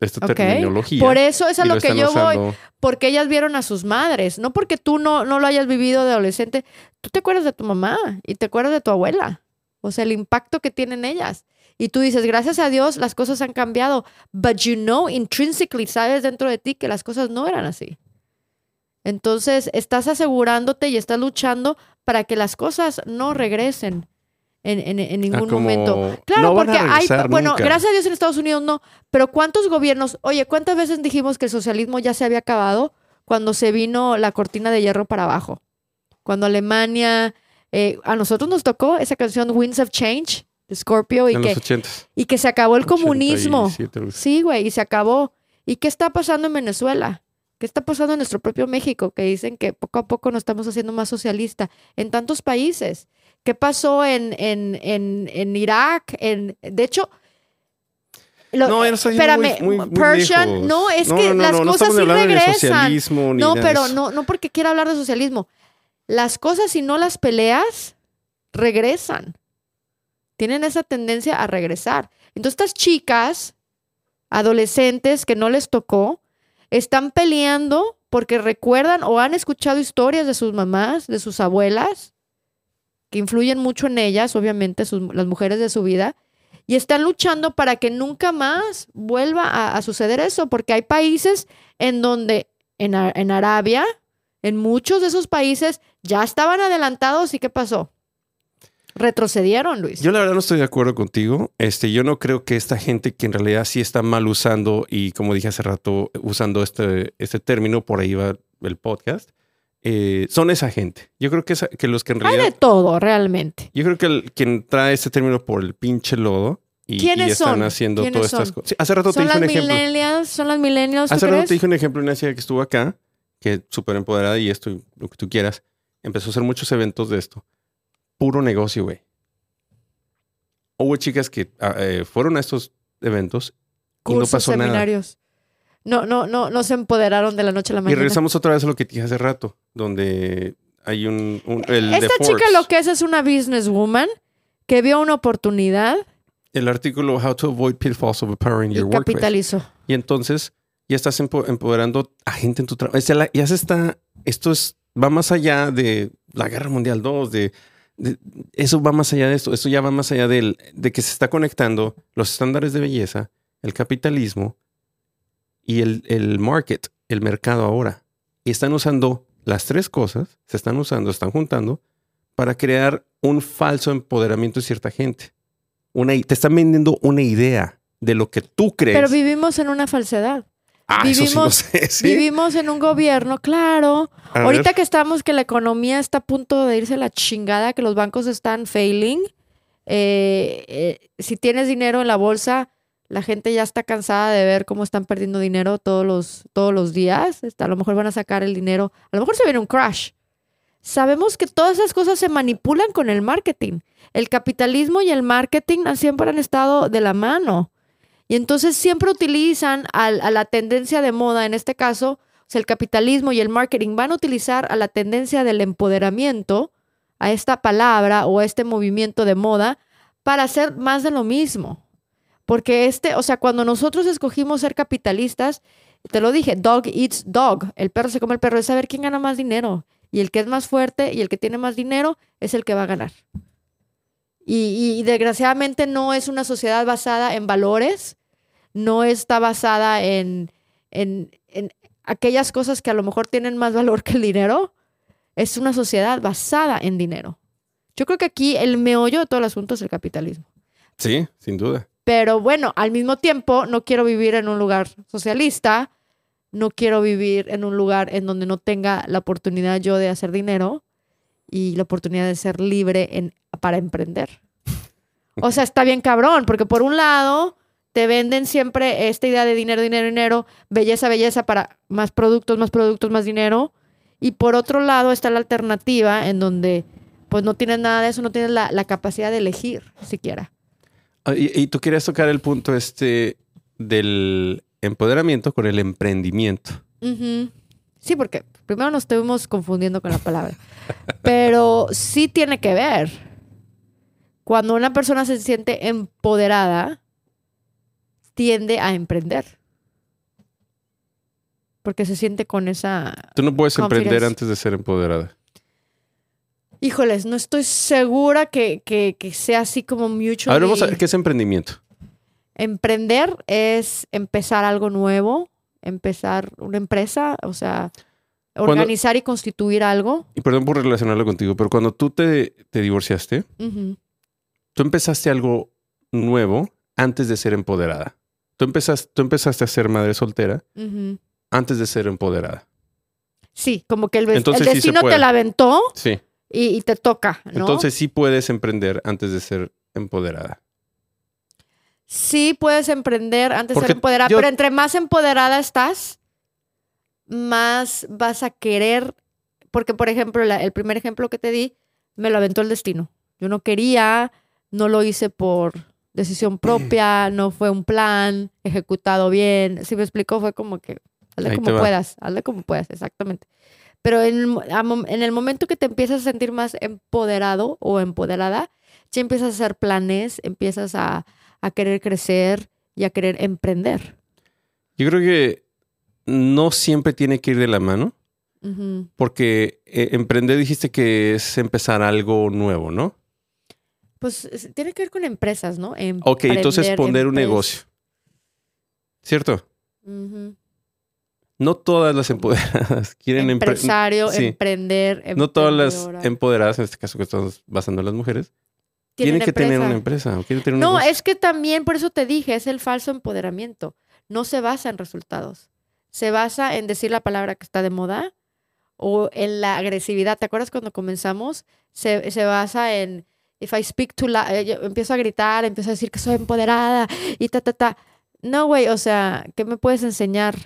esta terminología. Por eso es a lo que yo voy, porque ellas vieron a sus madres, no porque tú no, no lo hayas vivido de adolescente. Tú te acuerdas de tu mamá y te acuerdas de tu abuela. O sea, el impacto que tienen ellas. Y tú dices, gracias a Dios las cosas han cambiado. But you know, intrinsically, sabes dentro de ti que las cosas no eran así. Entonces, estás asegurándote y estás luchando para que las cosas no regresen en, en- en Ah, ningún como, momento. Claro, no porque hay, regresar bueno, nunca. gracias a Dios en Estados Unidos no, pero ¿cuántos gobiernos, oye, cuántas veces dijimos que el socialismo ya se había acabado? cuando se vino la cortina de hierro para abajo. Cuando Alemania, eh, a nosotros nos tocó esa canción Winds of Change Scorpio y en que, los y que se acabó el comunismo. 87, algo así. Sí, güey, y se acabó. ¿Y qué está pasando en Venezuela? ¿Qué está pasando en nuestro propio México? Que dicen que poco a poco nos estamos haciendo más socialista. En tantos países. ¿Qué pasó en, en, en, en Irak? En, de hecho, lo- No, muy- espérame, muy- muy Persian, lejos. no, es No, que no, no, las cosas sí regresan. ni No, pero no, no porque quiera hablar de socialismo. Las cosas, si no las peleas, regresan. Tienen esa tendencia a regresar. Entonces, estas chicas, adolescentes que no les tocó, están peleando porque recuerdan o han escuchado historias de sus mamás, de sus abuelas, que influyen mucho en ellas, obviamente, sus- las mujeres de su vida, y están luchando para que nunca más vuelva a, suceder eso, porque hay países en donde, en, en Arabia, en muchos de esos países ya estaban adelantados y ¿qué pasó? Retrocedieron, Luis. Yo la verdad no estoy de acuerdo contigo. Este, yo no creo que esta gente que en realidad sí está mal usando y como dije hace rato, usando este, este término, por ahí va el podcast, eh, son esa gente. Yo creo que, esa- que los que en Hay realidad... de todo, realmente. Yo creo que el- quien trae este término por el pinche lodo y, y ¿Quiénes están son? haciendo ¿Quiénes todas estas cosas. Sí, hace rato te ¿Son dije las un ejemplo. ¿Son las millennials, tú Hace rato te dije un ejemplo, una chica que estuvo acá, que es súper empoderada y esto, lo que tú quieras, empezó a hacer muchos eventos de esto. Puro negocio, güey. Hubo chicas que ah, eh, fueron a estos eventos y no pasó nada. seminarios. No, no, no, no se empoderaron de la noche a la Y mañana. regresamos otra vez a lo que dije hace rato, donde hay un... un- el Esta chica Forbes, lo que es es una businesswoman que vio una oportunidad El artículo How to Avoid Pitfalls of Empowering y Your Workplace. capitalizó. Y entonces ya estás empo- empoderando a gente en tu trabajo. ya se está, esto es, va más allá de la Guerra Mundial 2, de, de- eso va más allá de esto, esto ya va más allá del- de que se está conectando los estándares de belleza, el capitalismo y el, el market, el mercado ahora. Y están usando las tres cosas, se están usando, están juntando para crear un falso empoderamiento de cierta gente. Una, te están vendiendo una idea de lo que tú crees. Pero vivimos en una falsedad. Ah, eso sí lo vivimos- sé, sí. Vivimos en un gobierno, claro. A Ahorita ver. que estamos, que la economía está a punto de irse a la chingada, que los bancos están failing. eh, eh, si tienes dinero en la bolsa, la gente ya está cansada de ver cómo están perdiendo dinero todos los, todos los días. A lo mejor van a sacar el dinero. A lo mejor se viene un crash. Sabemos que todas esas cosas se manipulan con el marketing. El capitalismo y el marketing siempre han estado de la mano. Y entonces siempre utilizan a, la tendencia de moda, en este caso, o sea, el capitalismo y el marketing van a utilizar a la tendencia del empoderamiento, a esta palabra o a este movimiento de moda, para hacer más de lo mismo. Porque este, o sea, cuando nosotros escogimos ser capitalistas, te lo dije, dog eats dog, el perro se come el perro, es saber quién gana más dinero. Y el que es más fuerte y el que tiene más dinero es el que va a ganar. Y desgraciadamente no es una sociedad basada en valores, no está basada en, en, en aquellas cosas que a lo mejor tienen más valor que el dinero. Es una sociedad basada en dinero. Yo creo que aquí el meollo de todo el asunto es el capitalismo. Sí, sin duda. Pero bueno, al mismo tiempo, no quiero vivir en un lugar socialista, no quiero vivir en un lugar en donde no tenga la oportunidad yo de hacer dinero y la oportunidad de ser libre en, para emprender. O sea, está bien cabrón, porque por un lado te venden siempre esta idea de dinero, dinero, dinero, belleza, belleza para más productos, más productos, más dinero. Y por otro lado está la alternativa en donde pues no tienes nada de eso, no tienes la, la capacidad de elegir siquiera. Ah, Y, y tú querías tocar el punto este del empoderamiento con el emprendimiento. Sí, porque primero nos estuvimos confundiendo con la palabra. Pero sí tiene que ver. Cuando una persona se siente empoderada, tiende a emprender. Porque se siente con esa... Tú no puedes emprender antes de ser empoderada. Híjoles, no estoy segura que, que- que sea así como mucho. A ver, vamos a ver qué es emprendimiento. Emprender es empezar algo nuevo, empezar una empresa, o sea, Cuando- organizar y constituir algo. Y perdón por relacionarlo contigo, pero cuando tú te, te divorciaste, tú empezaste algo nuevo antes de ser empoderada. Tú empezaste, tú empezaste a ser madre soltera antes de ser empoderada. Sí, como que el, sí destino te la aventó Sí. y, y te toca, ¿no? Entonces sí puedes emprender antes de ser empoderada. sí puedes emprender antes de ser empoderada, yo- pero entre más empoderada estás, más vas a querer, porque por ejemplo, la- el primer ejemplo que te di, me lo aventó el destino. Yo no quería, no lo hice por decisión propia, no fue un plan ejecutado bien. Si me explico, fue como que hazle Ahí como puedas, hazle como puedas, exactamente. Pero en, el en momento que te empiezas a sentir más empoderado o empoderada, ya empiezas a hacer planes, empiezas a, a querer crecer y a querer emprender. Yo creo que no siempre tiene que ir de la mano, porque eh, emprender dijiste que es empezar algo nuevo, ¿no? Pues es- tiene que ver con empresas, ¿no? Ok, entonces Emprender, poner un negocio. ¿Cierto? No todas las empoderadas quieren empre- Empresario, sí. emprender, No todas las empoderadas, en este caso que estamos basando en las mujeres, tienen, que tener una empresa o quieren tener un No, negocio. es que también, por eso te dije, es el falso empoderamiento. No se basa en resultados. Se basa en decir la palabra que está de moda o en la agresividad. ¿Te acuerdas cuando comenzamos? Se, se basa en, if I speak too loud, eh, yo empiezo a gritar, empiezo a decir que soy empoderada y ta, ta, ta. No, güey, o sea, ¿qué me puedes enseñar?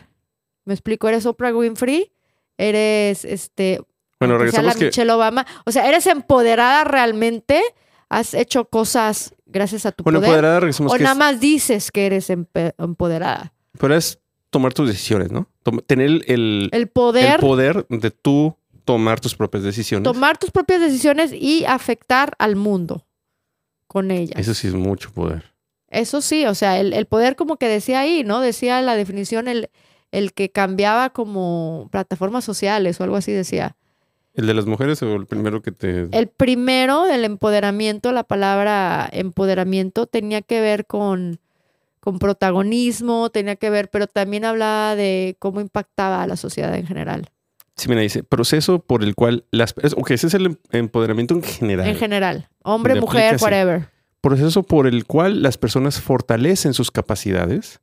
¿Me explico? ¿Eres Oprah Winfrey? ¿Eres, este, Bueno, sea la regresamos que Michelle Obama? O sea, ¿eres empoderada realmente? ¿Has hecho cosas gracias a tu bueno, poder? empoderada regresamos o que nada es, más dices que eres empoderada. pero es tomar tus decisiones, ¿no? Tom- tener el, el- El el poder, poder de tú tomar tus propias decisiones. tomar tus propias decisiones y afectar al mundo con ellas. Eso sí es mucho poder. Eso sí, o sea, el, el poder como que decía ahí, ¿no? Decía la definición el, el que cambiaba como plataformas sociales o algo así decía. ¿El de las mujeres o el primero que te... El primero del empoderamiento, la palabra empoderamiento tenía que ver con, con protagonismo, tenía que ver, pero también hablaba de cómo impactaba a la sociedad en general. Sí, mira, dice, proceso por el cual las... Ok, ese es el em- empoderamiento en general. En general, hombre, Le mujer, whatever. proceso por el cual las personas fortalecen sus capacidades,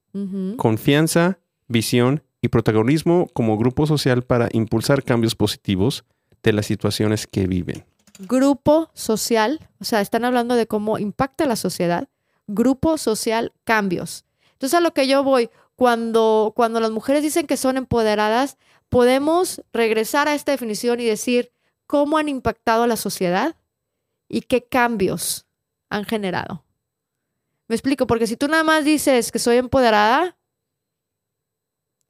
confianza, visión y protagonismo como grupo social para impulsar cambios positivos de las situaciones que viven. Grupo social, o sea, están hablando de cómo impacta la sociedad. Grupo social, cambios. Entonces, a lo que yo voy, cuando, cuando las mujeres dicen que son empoderadas, podemos regresar a esta definición y decir cómo han impactado a la sociedad y qué cambios han generado. Me explico, porque si tú nada más dices que soy empoderada,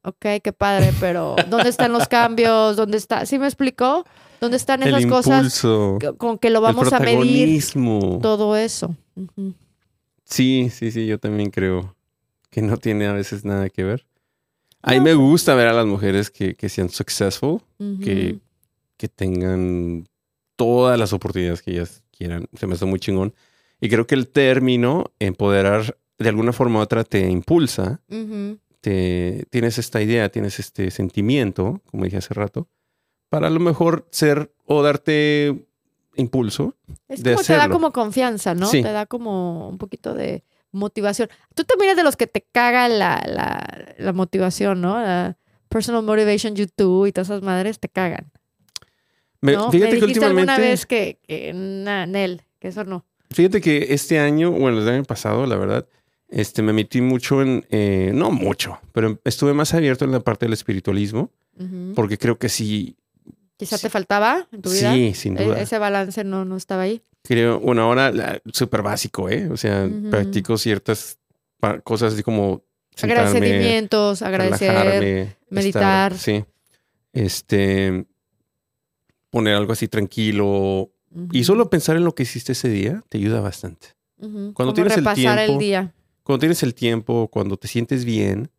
ok, qué padre, pero ¿dónde están los cambios? ¿Dónde está? ¿Sí me explico? ¿Dónde están esas el cosas impulso, con que lo el vamos a medir? Todo eso. Sí, sí, sí, yo también creo que no tiene a veces nada que ver. A mí No. me gusta ver a las mujeres que, que sean successful, que, que tengan todas las oportunidades que ellas quieran. Se me hace muy chingón. Y creo que el término empoderar de alguna forma u otra te impulsa, te, tienes esta idea, tienes este sentimiento, como dije hace rato, para a lo mejor ser o darte impulso. Es de como te da hacerlo. como confianza, ¿no? Sí. Te da como un poquito de motivación. Tú también eres de los que te caga la, la, la motivación, ¿no? La personal motivation YouTube y todas esas madres te cagan. Me- ¿no? fíjate Me que dijiste alguna últimamente... vez que, que na, Nel, que eso no. Fíjate que este año, bueno, el año pasado, la verdad, este, me metí mucho en, eh, no mucho, pero estuve más abierto en la parte del espiritualismo, porque creo que sí, Quizá sí. te faltaba en tu vida. sí, sin E- duda. Ese balance no, no estaba ahí. Creo, bueno, ahora súper básico, ¿eh? O sea, practico ciertas cosas así como sentarme, Agradecimientos, agradecer. meditar. estar- sí. Este, poner algo así tranquilo. Y solo pensar en lo que hiciste ese día te ayuda bastante. Ujú. cuando Como tienes el tiempo, día. cuando tienes el tiempo, cuando te sientes bien,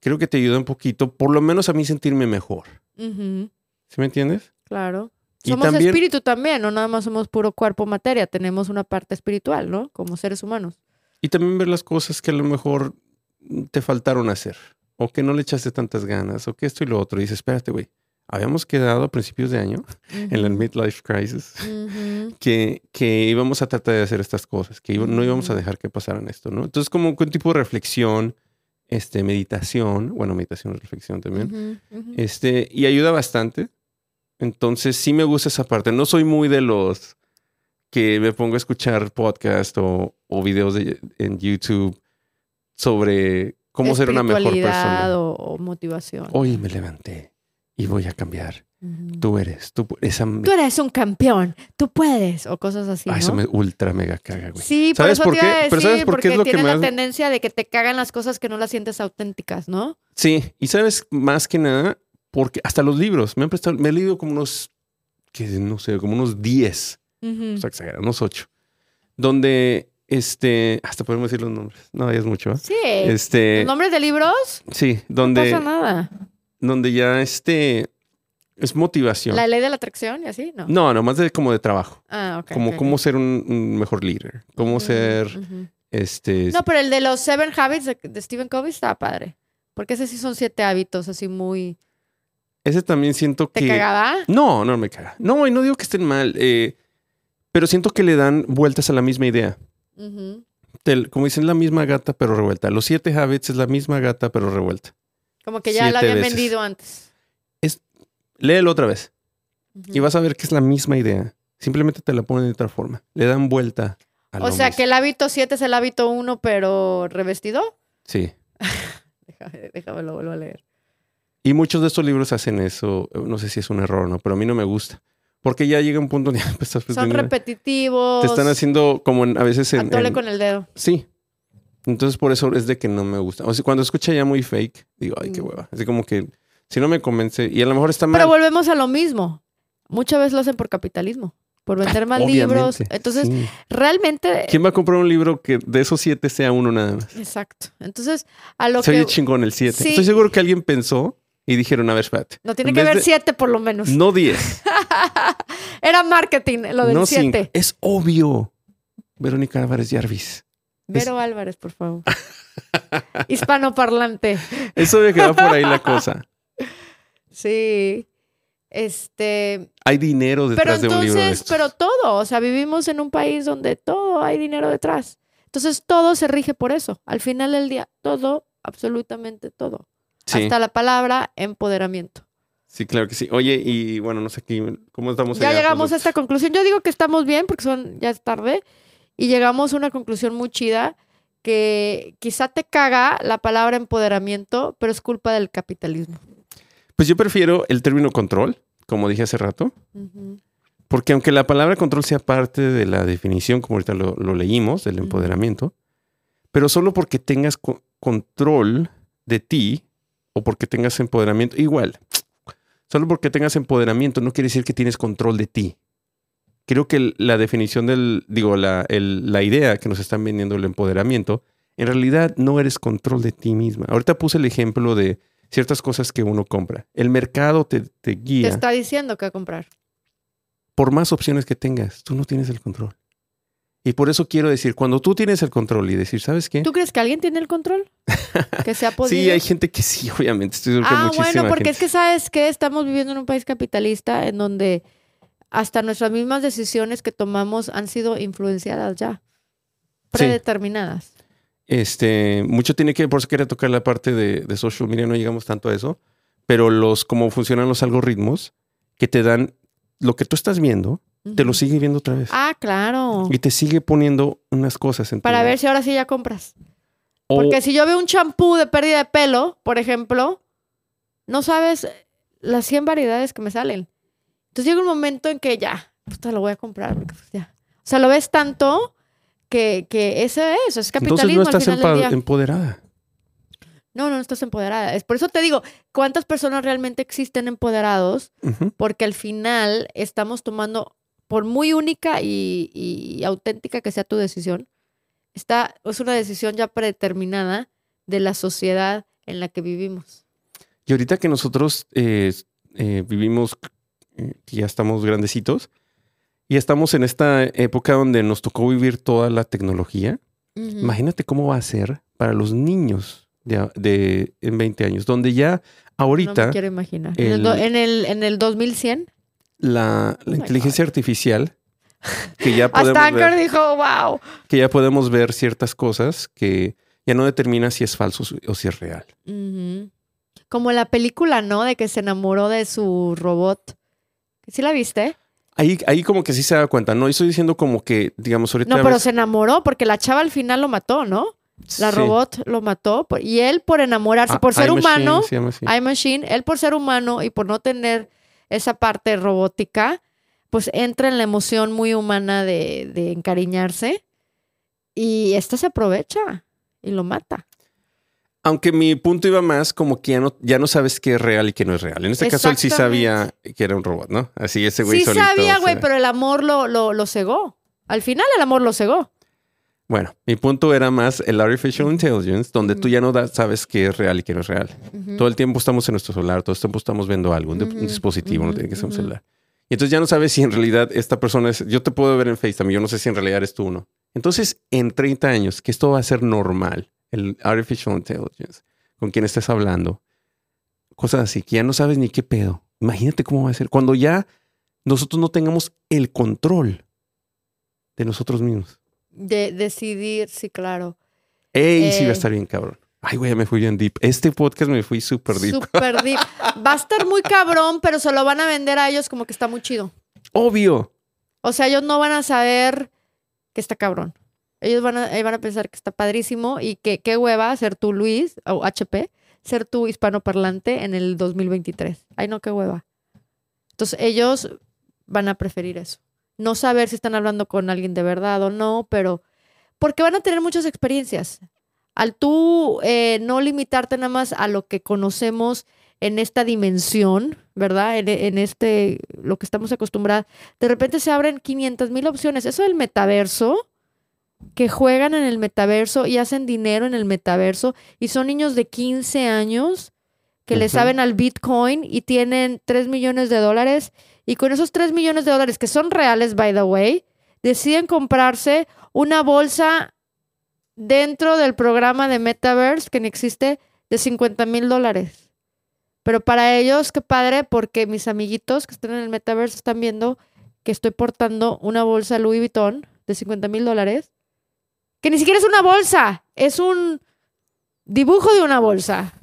creo que te ayuda un poquito, por lo menos a mí sentirme mejor. ¿Sí me entiendes? Claro. Somos también- espíritu también, no nada más somos puro cuerpo materia, tenemos una parte espiritual, ¿no? Como seres humanos. Y también ver las cosas que a lo mejor te faltaron hacer, o que no le echaste tantas ganas, o que esto y lo otro. Y dices, espérate, güey, habíamos quedado a principios de año, en la midlife crisis, Ujú. que, que íbamos a tratar de hacer estas cosas, que no íbamos a Ujú. dejar que pasaran esto, ¿no? Entonces, como un tipo de reflexión, este, meditación, bueno, meditación, reflexión también, este, y ayuda bastante. Entonces sí me gusta esa parte. No soy muy de los que me pongo a escuchar podcast o, o videos de- en YouTube sobre cómo ser una mejor persona. O, o motivación. Hoy me levanté y voy a cambiar. Tú eres, tú, esa, me- Tú eres un campeón, tú puedes, o cosas así, ah, ¿no? eso me ultra mega caga, güey. Sí, por ¿Sabes eso por te iba qué? Pero decir, ¿sabes por qué porque es lo que la tendencia de que te cagan las cosas que no las sientes auténticas, ¿no? Sí, y sabes más que nada, porque hasta los libros me han prestado, me he leído como unos, que no sé, como unos 10, Ujú. o sea, exagerado, unos 8, donde, este, hasta podemos decir los nombres, no, ya es mucho, ¿eh? Sí. Este, ¿Los nombres de libros? sí, No donde, pasa nada. donde ya, este, es motivación. ¿La ley de la atracción y así? No. No, no, más de como de trabajo, Ah, ok. como cómo ser un, un mejor líder, cómo ser, este, No, pero el de los Seven Habits de, de Stephen Covey está padre. Porque ese sí son siete hábitos así muy... ese también siento ¿Te que... cagaba? No, no me caga. No, y no digo que estén mal, eh, pero siento que le dan vueltas a la misma idea. Te- como dicen, la misma gata pero revuelta. Los siete habits es la misma gata pero revuelta. Como que ya la habían veces. vendido antes. Léelo otra vez y vas a ver que es la misma idea. Simplemente te la ponen de otra forma. Le dan vuelta a O sea, mismo. que el hábito 7 es el hábito 1, pero revestido. Sí. Déjame, déjame lo vuelvo a leer. Y muchos de estos libros hacen eso. No sé si es un error o no, pero a mí no me gusta. Porque ya llega un punto donde ya estás Son repetitivos. Te están haciendo como en- a veces en... Atole en- con el dedo. Sí. Entonces por eso es de que no me gusta. O sea, cuando escucha ya muy fake, digo, ay, qué Mm. hueva. Así como que si no me convence, y a lo mejor está mal. Pero volvemos a lo mismo. Muchas veces lo hacen por capitalismo, por vender más libros. Entonces, sí. realmente. ¿quién va a comprar un libro que de esos siete sea uno nada más? Exacto. Entonces, a lo Se oye que. chingón el siete. Sí. Estoy seguro que alguien pensó y dijeron, a ver, espérate. No tiene en que haber siete por lo menos. No diez, Era marketing lo del no cinco. siete. Es obvio. Verónica Álvarez Jarvis. Vero Álvarez, por favor. Hispanoparlante. Eso de que va por ahí la cosa. Sí. Este. Hay dinero Pero detrás de un libro de estos. pero todo. O sea, vivimos en un país donde todo hay dinero detrás. Entonces, todo se rige por eso. Al final del día, todo, absolutamente todo. Sí, Hasta la palabra empoderamiento. sí, claro que sí. Oye, y bueno, no sé aquí, ¿cómo estamos? Ya allá? llegamos a Pues, esta conclusión. Yo digo que estamos bien porque son ya es tarde y llegamos a una conclusión muy chida que quizá te caga la palabra empoderamiento, pero es culpa del capitalismo. Pues yo prefiero el término control, como dije hace rato. Porque aunque la palabra control sea parte de la definición, como ahorita lo, lo leímos, del empoderamiento, pero solo porque tengas co- control de ti o porque tengas empoderamiento, igual, solo porque tengas empoderamiento no quiere decir que tienes control de ti. Creo que la definición del, digo, la, el- la idea que nos están vendiendo el empoderamiento, en realidad no eres control de ti misma. Ahorita puse el ejemplo de ciertas cosas que uno compra. El mercado te, te Te guía está diciendo qué comprar. por más opciones que tengas, tú no tienes el control. Y por eso quiero decir, cuando tú tienes el control y decir, ¿sabes qué? ¿Tú crees que alguien tiene el control? Que se ha podido. Sí, hay gente que sí, obviamente. Estoy Ah, bueno, porque gente. es que sabes que estamos viviendo en un país capitalista en donde hasta nuestras mismas decisiones que tomamos han sido influenciadas ya, predeterminadas. Este, mucho tiene que, por eso quería tocar la parte de, de social media, no llegamos tanto a eso, pero los, cómo funcionan los algoritmos que te dan lo que tú estás viendo, te lo sigue viendo otra vez. Ah, claro. Y te sigue poniendo unas cosas en tu Para ver si ahora sí ya compras. O- Porque si yo veo un champú de pérdida de pelo, por ejemplo, no sabes las 100 variedades que me salen. Entonces llega un momento en que ya, puta, lo voy a comprar. porque, pues, ya. O sea, lo ves tanto que, que eso es, es entonces capitalismo no estás al final empoderada. No, no, no estás empoderada. Es por eso te digo, ¿cuántas personas realmente existen empoderados? Porque al final estamos tomando, por muy única y, y auténtica que sea tu decisión, está, es una decisión ya predeterminada de la sociedad en la que vivimos. Y ahorita que nosotros eh, eh, vivimos, eh, ya estamos grandecitos, y estamos en esta época donde nos tocó vivir toda la tecnología, imagínate cómo va a ser para los niños de, en 20 años, donde ya No ahorita me quiero imaginar. En, el, en, el, en el 2100, la, la Oh inteligencia artificial, que ya, podemos hasta ver, dijo, wow. que ya podemos ver ciertas cosas que ya no determina si es falso o si es real. Como la película, ¿no? De que se enamoró de su robot. ¿Sí la viste? Ahí, ahí como que sí se da cuenta, no estoy diciendo como que, digamos, ahorita... No, pero ves- se enamoró porque la chava al final lo mató, ¿no? La Sí. robot lo mató por- y él por enamorarse, Ah, por ser humano, así. iMachine, él por ser humano y por no tener esa parte robótica, pues entra en la emoción muy humana de, de encariñarse y esta se aprovecha y lo mata. Aunque mi punto iba más como que ya no, ya no sabes qué es real y qué no es real. En este caso él sí sabía que era un robot, ¿no? Así ese güey Sí solito. sabía, güey, pero el amor lo, lo, lo cegó. Al final el amor lo cegó. Bueno, mi punto era más el artificial intelligence, donde tú ya no da- sabes qué es real y qué no es real. Todo el tiempo estamos en nuestro celular, todo el tiempo estamos viendo algo, un, dispositivo, no tiene que ser un celular. Y entonces ya no sabes si en realidad esta persona es. Yo te puedo ver en FaceTime, yo no sé si en realidad eres tú o no. Entonces, en 30 años, que esto va a ser normal, el artificial intelligence, con quien estés hablando, cosas así, que ya no sabes ni qué pedo. Imagínate cómo va a ser. Cuando ya nosotros no tengamos el control de nosotros mismos. De decidir, sí, claro. ¡Ey! sí va Eh. a estar bien cabrón. Ay, güey, me fui bien deep. Este podcast me fui súper deep. Super deep. Va a estar muy cabrón, pero se lo van a vender a ellos como que está muy chido. Obvio. O sea, ellos no van a saber que está cabrón. Ellos van a, ellos van a pensar que está padrísimo y que qué hueva ser tú, Luis, o HP, ser tú hispanoparlante en el 2023. Ay, no, qué hueva. Entonces, ellos van a preferir eso. No saber si están hablando con alguien de verdad o no, pero porque van a tener muchas experiencias. Al tú eh, no limitarte nada más a lo que conocemos en esta dimensión, ¿verdad? En, en este, lo que estamos acostumbrados, de repente se abren 500 mil opciones. Eso del metaverso, que juegan en el metaverso y hacen dinero en el metaverso y son niños de 15 años que le saben al Bitcoin y tienen 3 millones de dólares y con esos 3 millones de dólares que son reales, by the way, deciden comprarse una bolsa dentro del programa de Metaverse que ni existe de 50 mil dólares. Pero para ellos, qué padre, porque mis amiguitos que están en el Metaverse están viendo que estoy portando una bolsa Louis Vuitton de 50 mil dólares, que ni siquiera es una bolsa, es un dibujo de una bolsa.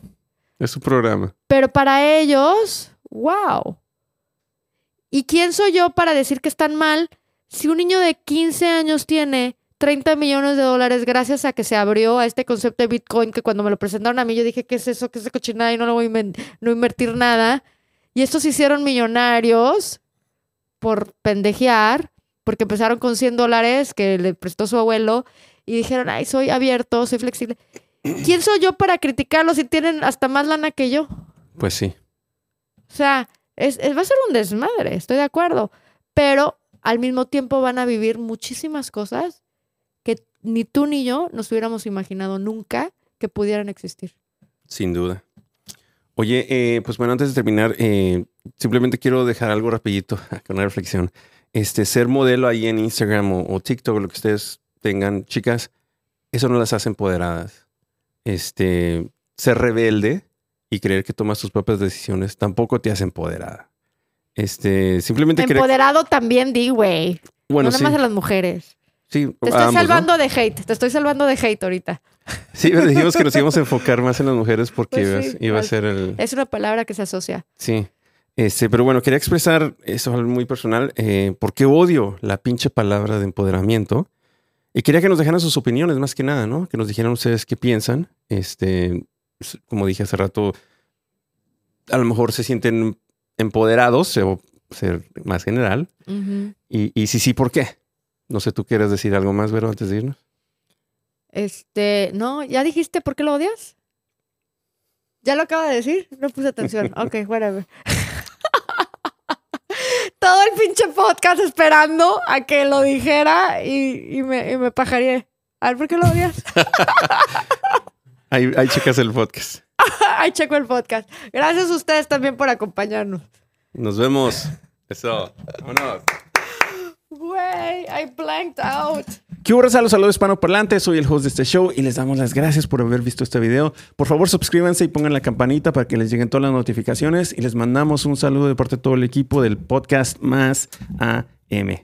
Es su programa. Pero para ellos, wow. ¿Y quién soy yo para decir que están mal si un niño de 15 años tiene 30 millones de dólares gracias a que se abrió a este concepto de Bitcoin que cuando me lo presentaron a mí yo dije, ¿qué es eso? ¿Qué es esa cochinada? Y no lo voy a no invertir nada. Y estos se hicieron millonarios por pendejear, porque empezaron con 100 dólares que le prestó su abuelo y dijeron, ay, soy abierto, soy flexible. ¿Quién soy yo para criticarlos si tienen hasta más lana que yo? Pues sí. O sea, es, va a ser un desmadre, estoy de acuerdo. Pero al mismo tiempo van a vivir muchísimas cosas que ni tú ni yo nos hubiéramos imaginado nunca que pudieran existir. Sin duda. Oye, eh, pues bueno, antes de terminar, eh, simplemente quiero dejar algo rapidito, con una reflexión. Este, ser modelo ahí en Instagram o, o TikTok lo que ustedes tengan, chicas, eso no las hace empoderadas. Este, ser rebelde y creer que tomas tus propias decisiones tampoco te hace empoderada. Este, simplemente. Empoderado también di, güey. Bueno, no nada sí, más a las mujeres. sí, Te estoy salvando de hate. Te estoy salvando de hate ahorita. Sí, dijimos que nos íbamos a enfocar más en las mujeres porque Pues iba, a- sí, iba a ser el... Es una palabra que se asocia. Sí. Este, pero bueno, quería expresar eso algo muy personal, eh, porque odio la pinche palabra de empoderamiento. Y quería que nos dejaran sus opiniones, más que nada, ¿no? Que nos dijeran ustedes qué piensan. Este, como dije hace rato, a lo mejor se sienten empoderados, o ser más general. Y, y si sí, ¿por qué? No sé, ¿tú quieres decir algo más, Vero, antes de irnos? Este, no, ¿ya dijiste por qué lo odias? ¿Ya lo acaba de decir? No puse atención. Ok, whatever. Todo el pinche podcast esperando a que lo dijera y, y me, y me pajaría. A ver, ¿por qué lo odias? Ahí, ahí checas el podcast. Ay, checo el podcast. Gracias a ustedes también por acompañarnos. Nos vemos. Eso. Vámonos. Güey, I blanked out. ¿Qué hubo, raza? Los saludos hispanoparlantes. Soy el host de este show y les damos las gracias por haber visto este video. Por favor, suscríbanse y pongan la campanita para que les lleguen todas las notificaciones. Y les mandamos un saludo de parte de todo el equipo del podcast Más AM.